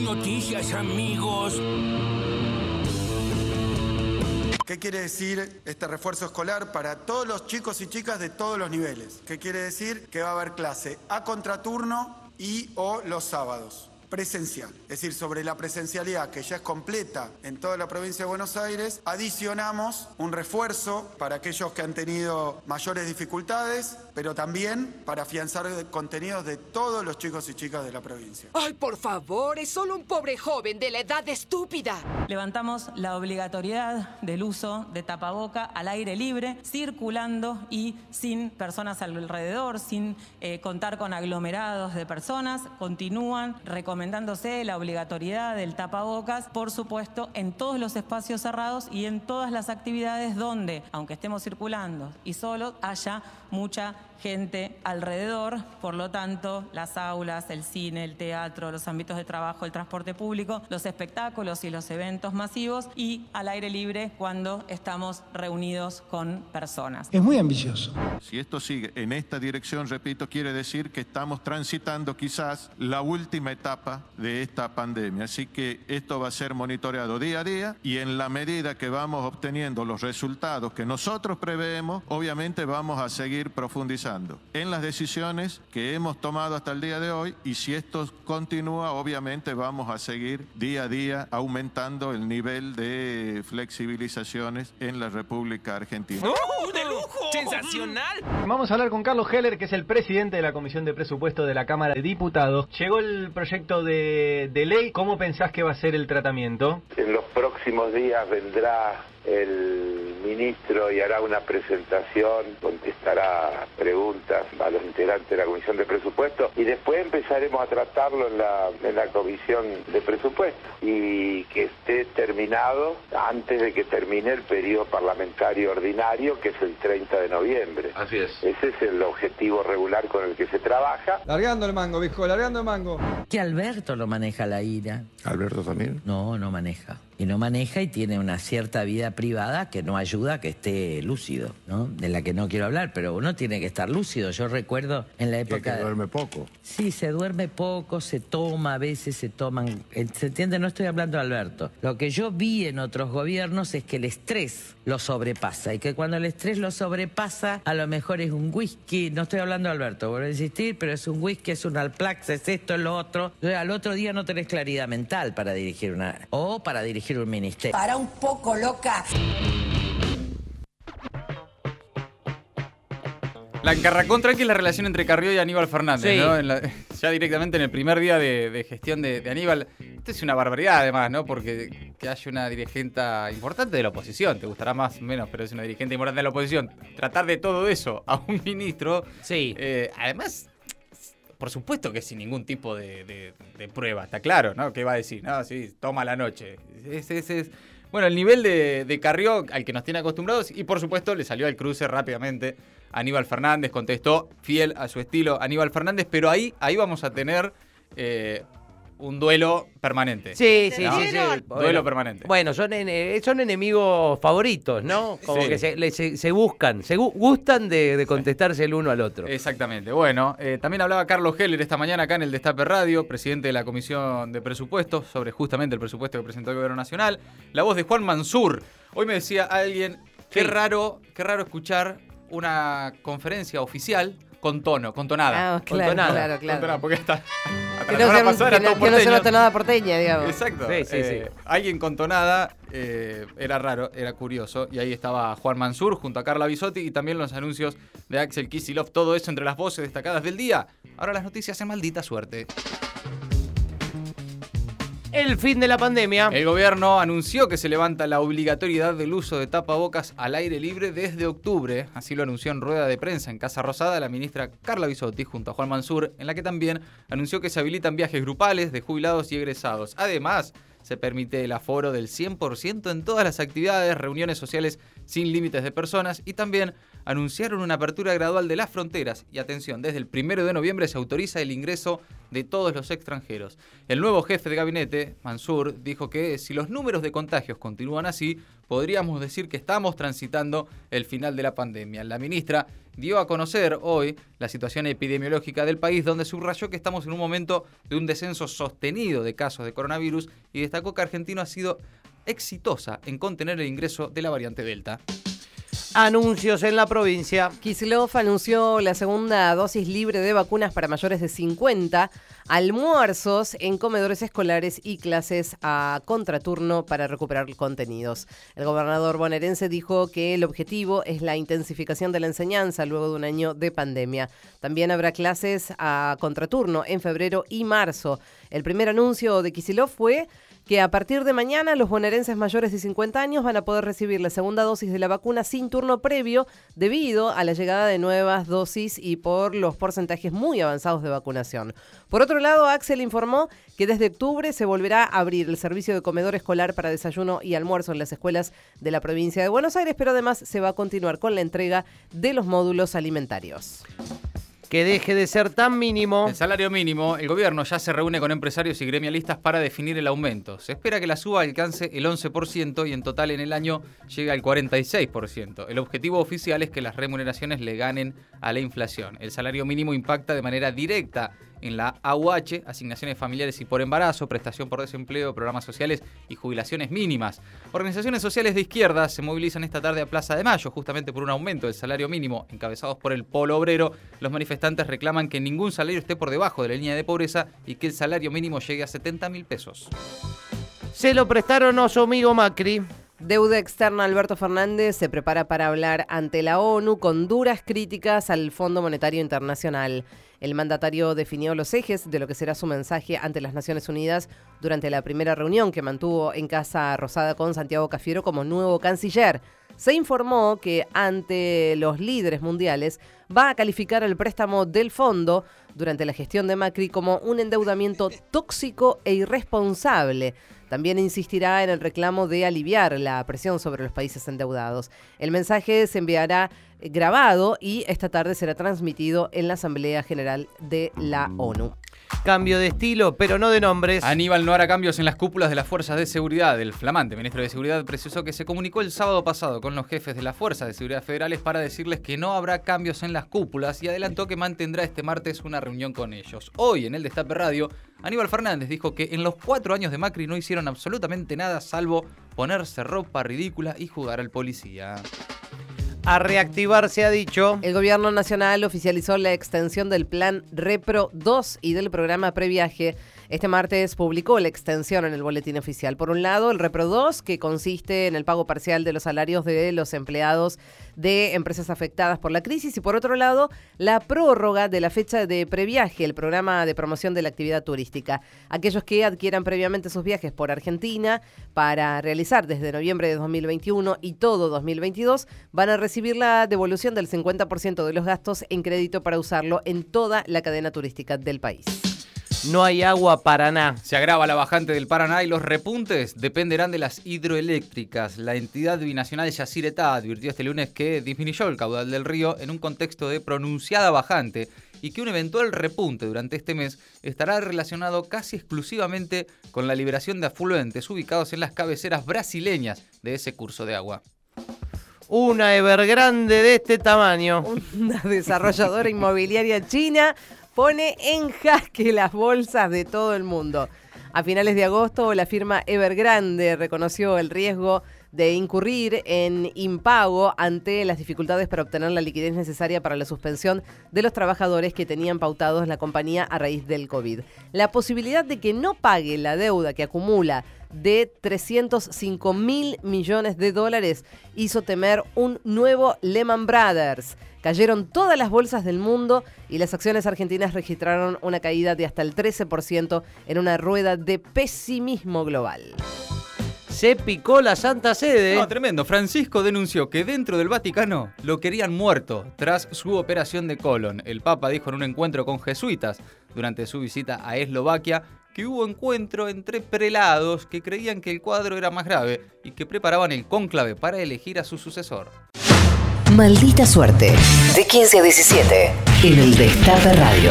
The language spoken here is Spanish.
noticias, amigos. ¿Qué quiere decir este refuerzo escolar para todos los chicos y chicas de todos los niveles? ¿Qué quiere decir? Que va a haber clase a contraturno y o los sábados presencial. Es decir, sobre la presencialidad que ya es completa en toda la provincia de Buenos Aires, adicionamos un refuerzo para aquellos que han tenido mayores dificultades, pero también para afianzar contenidos de todos los chicos y chicas de la provincia. Ay, por favor, es solo un pobre joven de la edad estúpida. Levantamos la obligatoriedad del uso de tapaboca al aire libre, circulando y sin personas alrededor, sin eh, contar con aglomerados de personas. Continúan recomendándose la obligatoriedad del tapabocas, por supuesto, en todos los espacios cerrados y en todas las actividades donde, aunque estemos circulando y solo, haya mucha gente alrededor, por lo tanto, las aulas, el cine, el teatro, los ámbitos de trabajo, el transporte público, los espectáculos y los eventos masivos y al aire libre cuando estamos reunidos con personas. Es muy ambicioso. Si esto sigue en esta dirección, repito, quiere decir que estamos transitando quizás la última etapa de esta pandemia. Así que esto va a ser monitoreado día a día y en la medida que vamos obteniendo los resultados que nosotros preveemos, obviamente vamos a seguir profundizando en las decisiones que hemos tomado hasta el día de hoy y si esto continúa, obviamente vamos a seguir día a día aumentando el nivel de flexibilizaciones en la República Argentina. ¡Sensacional! Vamos a hablar con Carlos Heller, que es el presidente de la Comisión de Presupuesto de la Cámara de Diputados. Llegó el proyecto de, de ley. ¿Cómo pensás que va a ser el tratamiento? En los próximos días vendrá el ministro y hará una presentación, contestará preguntas a los integrantes de la Comisión de Presupuesto y después empezaremos a tratarlo en la, en la Comisión de Presupuesto y que esté terminado antes de que termine el periodo parlamentario ordinario, que es el 30 de noviembre. Así es. Ese es el objetivo regular con el que se trabaja. Largando el mango, viejo, largando el mango. Que Alberto lo maneja la ira. ¿Alberto también? No, no maneja. Y no maneja y tiene una cierta vida privada que no ayuda a que esté lúcido, ¿no? De la que no quiero hablar, pero uno tiene que estar lúcido. Yo recuerdo en la época... Que duerme poco. Sí, se duerme poco, se toma, a veces se toman... ¿Se entiende? No estoy hablando de Alberto. Lo que yo vi en otros gobiernos es que el estrés lo sobrepasa y que cuando el estrés lo sobrepasa, a lo mejor es un whisky, no estoy hablando de Alberto, vuelvo a insistir, pero es un whisky, es un Alplax, es esto, es lo otro. Al otro día no tenés claridad mental para dirigir una... o para dirigir un ministerio. Para un poco loca. La encarracón tranqui es la relación entre Carrió y Aníbal Fernández, Sí. ¿no? En la- ya directamente en el primer día de, de gestión de, de Aníbal. Esto es una barbaridad además, ¿no? Porque que haya una dirigenta importante de la oposición, te gustará más o menos, pero es una dirigente importante de la oposición. Tratar de todo eso a un ministro. Sí. eh, además, por supuesto que sin ningún tipo de, de- prueba, está claro, ¿no? ¿Qué va a decir? No, sí, toma la noche. Es, es- es- Bueno, el nivel de, de Carrió al que nos tiene acostumbrados y por supuesto le salió al cruce rápidamente. Aníbal Fernández contestó fiel a su estilo Aníbal Fernández, pero ahí, ahí vamos a tener eh, un duelo permanente. Sí, sí, ¿no? sí, sí. Duelo Bueno, permanente. Bueno, son, son enemigos favoritos, ¿no? Como Sí. que se, le- se- se buscan, se gu- gustan de, de contestarse el uno al otro. Exactamente. Bueno, eh, también hablaba Carlos Heller esta mañana acá en el Destape Radio, presidente de la Comisión de Presupuestos, sobre justamente el presupuesto que presentó el Gobierno Nacional. La voz de Juan Mansur. Hoy me decía alguien, qué Sí. raro, qué raro escuchar una conferencia oficial con tono, con tonada. Ah, claro, Con tonada. claro, Con claro. tonada, porque hasta, hasta Que la no, semana sea, pasada era todo no- que porteño. tonada porteña, digamos. Exacto. Sí, sí, Eh, sí. Alguien con tonada eh, era raro, era curioso. Y ahí estaba Juan Mansur junto a Carla Bisotti y también los anuncios de Axel Kisilov. Todo eso entre las voces destacadas del día. Ahora las noticias en maldita suerte. El fin de la pandemia. El gobierno anunció que se levanta la obligatoriedad del uso de tapabocas al aire libre desde octubre. Así lo anunció en rueda de prensa en Casa Rosada la ministra Carla Bisotti junto a Juan Mansur, en la que también anunció que se habilitan viajes grupales de jubilados y egresados. Además, se permite el aforo del 100% en todas las actividades, reuniones sociales sin límites de personas y también anunciaron una apertura gradual de las fronteras y atención, desde el primero de noviembre se autoriza el ingreso de todos los extranjeros. El nuevo jefe de gabinete, Mansur, dijo que si los números de contagios continúan así, podríamos decir que estamos transitando el final de la pandemia. La ministra dio a conocer hoy la situación epidemiológica del país, donde subrayó que estamos en un momento de un descenso sostenido de casos de coronavirus y destacó que Argentina ha sido exitosa en contener el ingreso de la variante Delta. Anuncios en la provincia. Kisilov anunció la segunda dosis libre de vacunas para mayores de 50, almuerzos en comedores escolares y clases a contraturno para recuperar contenidos. El gobernador bonaerense dijo que el objetivo es la intensificación de la enseñanza luego de un año de pandemia. También habrá clases a contraturno en febrero y marzo. El primer anuncio de Kisilov fue que a partir de mañana los bonaerenses mayores de 50 años van a poder recibir la segunda dosis de la vacuna sin turno previo debido a la llegada de nuevas dosis y por los porcentajes muy avanzados de vacunación. Por otro lado, Axel informó que desde octubre se volverá a abrir el servicio de comedor escolar para desayuno y almuerzo en las escuelas de la provincia de Buenos Aires, pero además se va a continuar con la entrega de los módulos alimentarios que deje de ser tan mínimo. El salario mínimo, el gobierno ya se reúne con empresarios y gremialistas para definir el aumento. Se espera que la suba alcance el 11% y en total en el año llegue al 46%. El objetivo oficial es que las remuneraciones le ganen a la inflación. El salario mínimo impacta de manera directa en la AUH, asignaciones familiares y por embarazo, prestación por desempleo, programas sociales y jubilaciones mínimas. Organizaciones sociales de izquierda se movilizan esta tarde a Plaza de Mayo, justamente por un aumento del salario mínimo, encabezados por el Polo Obrero. Los manifestantes reclaman que ningún salario esté por debajo de la línea de pobreza y que el salario mínimo llegue a 70 mil pesos. Se lo prestaron a su amigo Macri. Deuda externa Alberto Fernández se prepara para hablar ante la ONU con duras críticas al Fondo Monetario Internacional. El mandatario definió los ejes de lo que será su mensaje ante las Naciones Unidas durante la primera reunión que mantuvo en Casa Rosada con Santiago Cafiero como nuevo canciller. Se informó que ante los líderes mundiales va a calificar el préstamo del fondo durante la gestión de Macri como un endeudamiento tóxico e irresponsable. También insistirá en el reclamo de aliviar la presión sobre los países endeudados. El mensaje se enviará grabado y esta tarde será transmitido en la Asamblea General de la ONU. Cambio de estilo, pero no de nombres. Aníbal no hará cambios en las cúpulas de las fuerzas de seguridad. El flamante ministro de Seguridad precisó que se comunicó el sábado pasado con los jefes de las fuerzas de seguridad federales para decirles que no habrá cambios en las cúpulas y adelantó que mantendrá este martes una reunión con ellos. Hoy, en el Destape Radio, Aníbal Fernández dijo que en los cuatro años de Macri no hicieron absolutamente nada salvo ponerse ropa ridícula y jugar al policía a reactivar, se ha dicho. El gobierno nacional oficializó la extensión del plan Repro 2 y del programa Previaje este martes publicó la extensión en el boletín oficial. Por un lado, el Repro 2, que consiste en el pago parcial de los salarios de los empleados de empresas afectadas por la crisis, y por otro lado, la prórroga de la fecha de previaje, el programa de promoción de la actividad turística. Aquellos que adquieran previamente sus viajes por Argentina para realizar desde noviembre de 2021 y todo 2022 van a recibir la devolución del 50% de los gastos en crédito para usarlo en toda la cadena turística del país. No hay agua Paraná. Se agrava la bajante del Paraná y los repuntes dependerán de las hidroeléctricas. La entidad binacional Yacyretá advirtió este lunes que disminuyó el caudal del río en un contexto de pronunciada bajante y que un eventual repunte durante este mes estará relacionado casi exclusivamente con la liberación de afluentes ubicados en las cabeceras brasileñas de ese curso de agua. Una Evergrande de este tamaño. Una desarrolladora inmobiliaria china pone en jaque las bolsas de todo el mundo. A finales de agosto, la firma Evergrande reconoció el riesgo de incurrir en impago ante las dificultades para obtener la liquidez necesaria para la suspensión de los trabajadores que tenían pautados la compañía a raíz del COVID. La posibilidad de que no pague la deuda que acumula de 305 mil millones de dólares hizo temer un nuevo Lehman Brothers. Cayeron todas las bolsas del mundo y las acciones argentinas registraron una caída de hasta el 13% en una rueda de pesimismo global. Se picó la Santa Sede. No, tremendo. Francisco denunció que dentro del Vaticano lo querían muerto tras su operación de colon. El Papa dijo en un encuentro con jesuitas durante su visita a Eslovaquia que hubo encuentro entre prelados que creían que el cuadro era más grave y que preparaban el cónclave para elegir a su sucesor. Maldita suerte. De 15 a 17. En el Destape Radio.